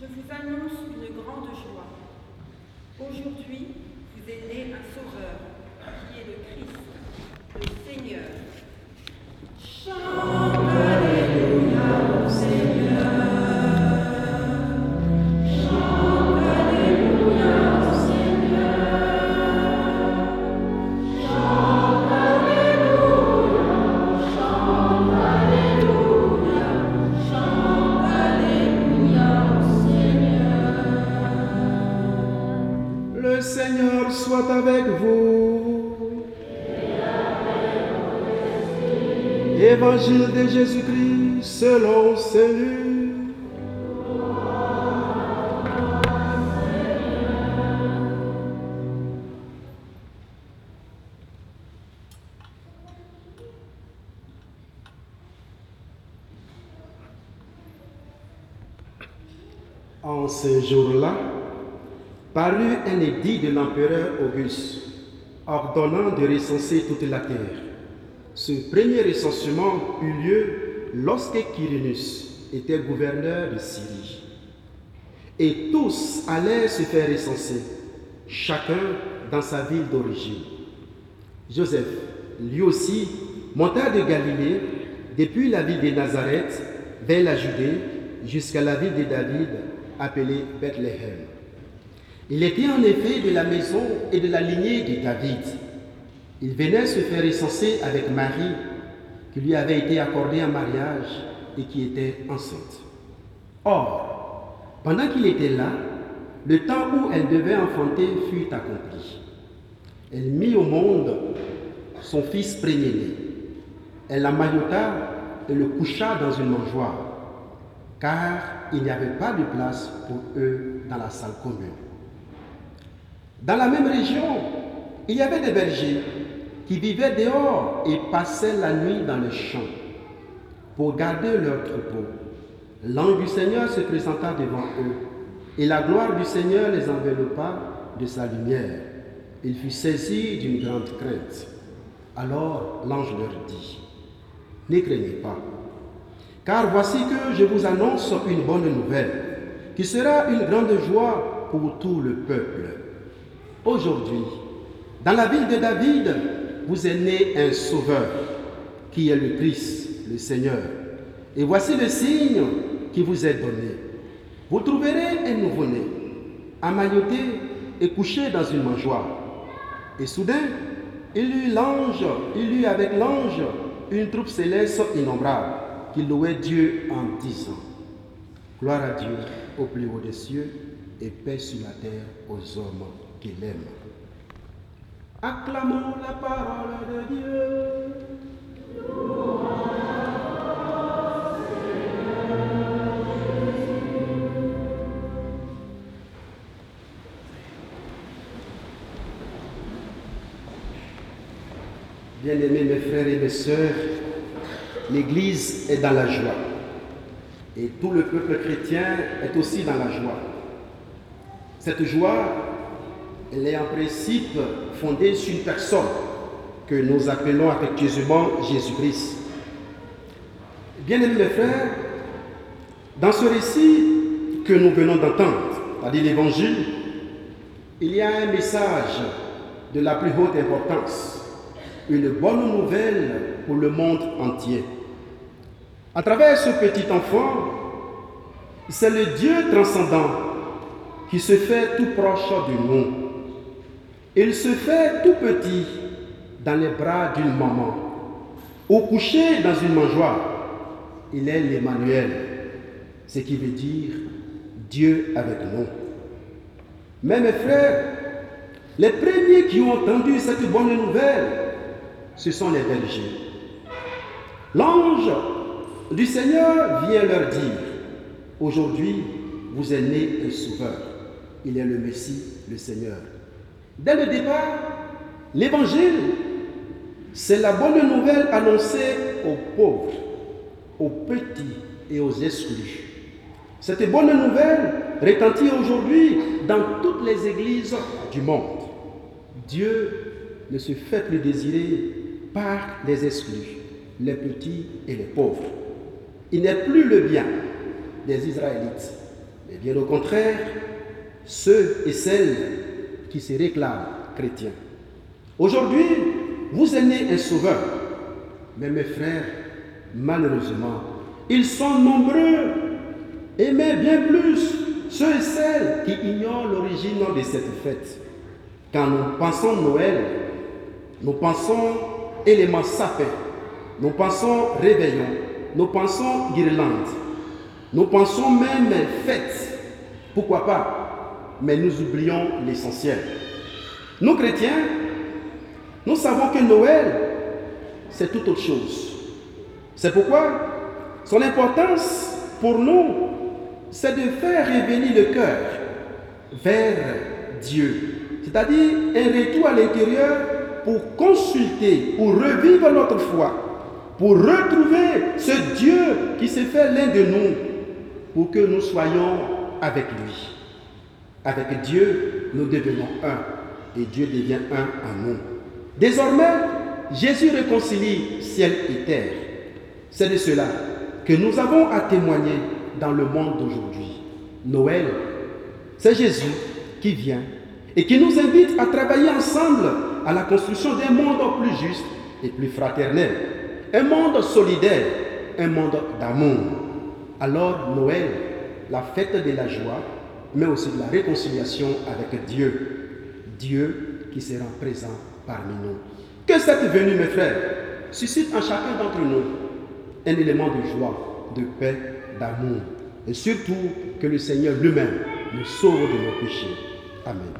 Je vous annonce une grande joie. Aujourd'hui, vous est né un sauveur, qui est le Christ, le Seigneur. Soit avec vous. Évangile de Jésus-Christ selon Saint. En ce jour-là, parut un édit de l'empereur Auguste, ordonnant de recenser toute la terre. Ce premier recensement eut lieu lorsque Quirinus était gouverneur de Syrie. Et tous allaient se faire recenser, chacun dans sa ville d'origine. Joseph, lui aussi, monta de Galilée, depuis la ville de Nazareth, vers la Judée, jusqu'à la ville de David, appelée Bethléem. Il était en effet de la maison et de la lignée de David. Il venait se faire recenser avec Marie, qui lui avait été accordée en mariage et qui était enceinte. Or, pendant qu'il était là, le temps où elle devait enfanter fut accompli. Elle mit au monde son fils premier-né. Elle l'amaillota et le coucha dans une mangeoire, car il n'y avait pas de place pour eux dans la salle commune. Dans la même région, il y avait des bergers qui vivaient dehors et passaient la nuit dans les champs pour garder leurs troupeaux. L'ange du Seigneur se présenta devant eux et la gloire du Seigneur les enveloppa de sa lumière. Il fut saisi d'une grande crainte. Alors l'ange leur dit, ne craignez pas, car voici que je vous annonce une bonne nouvelle, qui sera une grande joie pour tout le peuple. Aujourd'hui, dans la ville de David, vous est né un sauveur, qui est le Christ, le Seigneur. Et voici le signe qui vous est donné. Vous trouverez un nouveau-né, amailloté et couché dans une mangeoire. Et soudain, il eut l'ange, il eut avec l'ange une troupe céleste innombrable qui louait Dieu en disant Gloire à Dieu au plus haut des cieux et paix sur la terre aux hommes qu'il aime. Acclamons la parole de Dieu. Bien-aimés mes frères et mes sœurs, l'Église est dans la joie. Et tout le peuple chrétien est aussi dans la joie. Cette joie, elle est en principe fondée sur une personne que nous appelons affectueusement Jésus-Christ. Bien-aimés frères, dans ce récit que nous venons d'entendre, c'est-à-dire l'Évangile, il y a un message de la plus haute importance, une bonne nouvelle pour le monde entier. À travers ce petit enfant, c'est le Dieu transcendant qui se fait tout proche de nous. Il se fait tout petit dans les bras d'une maman ou couché dans une mangeoire. Il est l'Emmanuel, ce qui veut dire Dieu avec nous. Mais mes frères, les premiers qui ont entendu cette bonne nouvelle, ce sont les bergers. L'ange du Seigneur vient leur dire, aujourd'hui vous êtes né un sauveur. Il est le Messie, le Seigneur. Dès le départ, l'évangile, c'est la bonne nouvelle annoncée aux pauvres, aux petits et aux exclus. Cette bonne nouvelle retentit aujourd'hui dans toutes les églises du monde. Dieu ne se fait plus désirer par les exclus, les petits et les pauvres. Il n'est plus le bien des Israélites, mais bien au contraire, ceux et celles qui se réclament chrétiens. Aujourd'hui, vous né un sauveur, mais mes frères, malheureusement, ils sont nombreux, et bien plus ceux et celles qui ignorent l'origine de cette fête. Quand nous pensons Noël, nous pensons éléments sapin, nous pensons réveillon, nous pensons guirlande, nous pensons même fête. Pourquoi pas Mais nous oublions l'essentiel. Nous chrétiens, nous savons que Noël, c'est tout autre chose. C'est pourquoi son importance pour nous, c'est de faire revenir le cœur vers Dieu. C'est-à-dire un retour à l'intérieur pour consulter, pour revivre notre foi, pour retrouver ce Dieu qui s'est fait l'un de nous, pour que nous soyons avec lui. Avec Dieu, nous devenons un, et Dieu devient un en nous. Désormais, Jésus réconcilie ciel et terre. C'est de cela que nous avons à témoigner dans le monde d'aujourd'hui. Noël, c'est Jésus qui vient et qui nous invite à travailler ensemble à la construction d'un monde plus juste et plus fraternel, un monde solidaire, un monde d'amour. Alors Noël, la fête de la joie, mais aussi de la réconciliation avec Dieu, Dieu qui sera présent parmi nous. Que cette venue, mes frères, suscite en chacun d'entre nous un élément de joie, de paix, d'amour, et surtout que le Seigneur lui-même nous sauve de nos péchés. Amen.